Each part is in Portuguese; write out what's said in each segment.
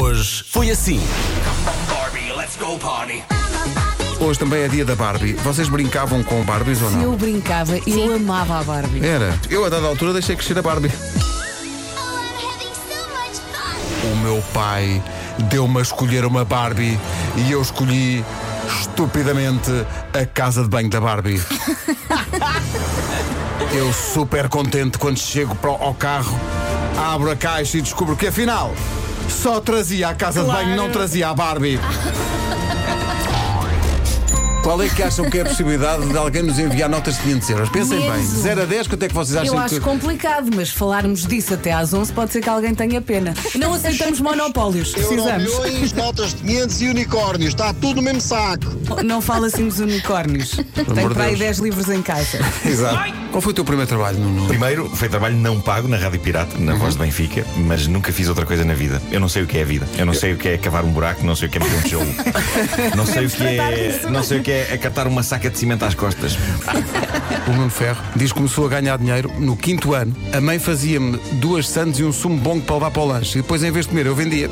Hoje foi assim. Barbie, let's go party. Hoje também é dia da Barbie. Vocês brincavam com Barbies ou não? Eu brincava, eu amava a Barbie. Era. Eu, a dada altura, deixei crescer a Barbie. O meu pai deu-me a escolher uma Barbie e eu escolhi estupidamente a casa de banho da Barbie. eu super contente quando chego para o- ao carro, abro a caixa e descubro que afinal só trazia a casa de banho, não trazia a Barbie. Qual é que acham que é a possibilidade de alguém nos enviar notas de 500 euros? Pensem bem, Mesmo. 0 a 10, quanto é que vocês acham Eu acho que. complicado, mas falarmos disso até às 11 pode ser que alguém tenha pena. Não aceitamos monopólios, precisamos. Milhões, notas de 500 e unicórnios. Está tudo no mesmo saco. Não fala assim dos unicórnios. de para aí Deus. 10 livros em caixa. Exato. Qual foi o teu primeiro trabalho, Nuno? Primeiro, foi trabalho não pago na Rádio Pirata, na Voz de Benfica, mas nunca fiz outra coisa na vida. Eu não sei o que é a vida. Eu não sei o que é cavar um buraco, não sei o que é meter um tijolo. não sei o que é. Não sei o que é acatar uma saca de cimento às costas. O Nuno Ferro diz que começou a ganhar dinheiro no quinto ano. A mãe fazia-me duas sandes e um sumo bom para levar para o lanche. E depois, em vez de comer, eu vendia.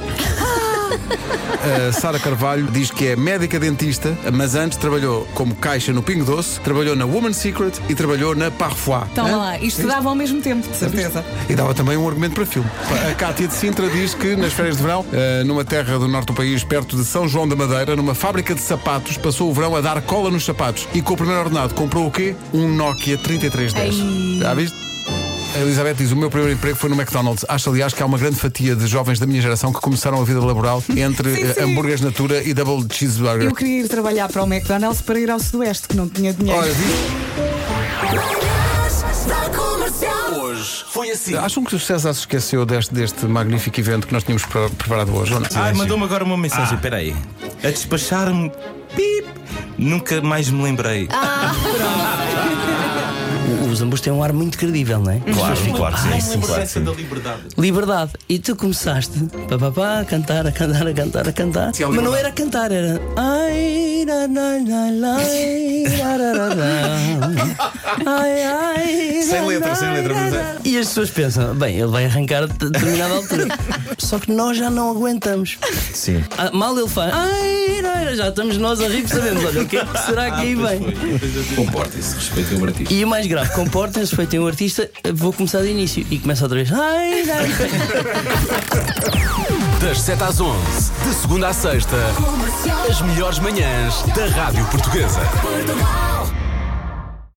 A Sara Carvalho diz que é médica dentista, mas antes trabalhou como caixa no Pingo Doce, trabalhou na Woman's Secret e trabalhou na Parfois. Toma Hã? lá, isto dava ao mesmo tempo, de certeza. E dava também um argumento para filme. A Cátia de Sintra diz que nas férias de verão, eh, numa terra do norte do país, perto de São João da Madeira, numa fábrica de sapatos, passou o verão a dar cola nos sapatos. E com o primeiro ordenado comprou o quê? Um Nokia 3310. Ei. Já viste? A Elizabeth diz: O meu primeiro emprego foi no McDonald's. Acho, aliás, que há uma grande fatia de jovens da minha geração que começaram a vida laboral entre Sim, eh, sim. hambúrgueres natura e double cheeseburger. Eu queria ir trabalhar para o McDonald's para ir ao Sudoeste, que não tinha dinheiro. Olha, viste? Hoje foi assim. Acham que o César se esqueceu deste, deste magnífico evento que nós tínhamos pre- preparado hoje? Ou não? Ai, mandou-me agora uma mensagem, peraí. A despachar-me. Pip! Nunca mais me lembrei. os ambos têm um ar muito credível, não é? Claro, sim, claro, sim. Ah, sim, claro, sim. da liberdade. Liberdade. E tu começaste pá, pá, pá, a cantar, a cantar, a cantar, a cantar. Sim, Mas não era cantar, era. Ai, na, na, na, na, ai, ai, sem letra, sem letra. É. E as pessoas pensam, bem, ele vai arrancar a determinada altura. Só que nós já não aguentamos. Sim. Ah, mal ele faz. Ai, já estamos nós a rir, sabemos. Olha, o que é que será que aí vem? Comportem-se, respeitem o artista. E o mais grave, comportem-se, foi tem um artista, vou começar do início. E começa outra vez. Ai, ai. Das 7 às 11, de segunda à sexta, as melhores manhãs da Rádio Portuguesa. Portugal.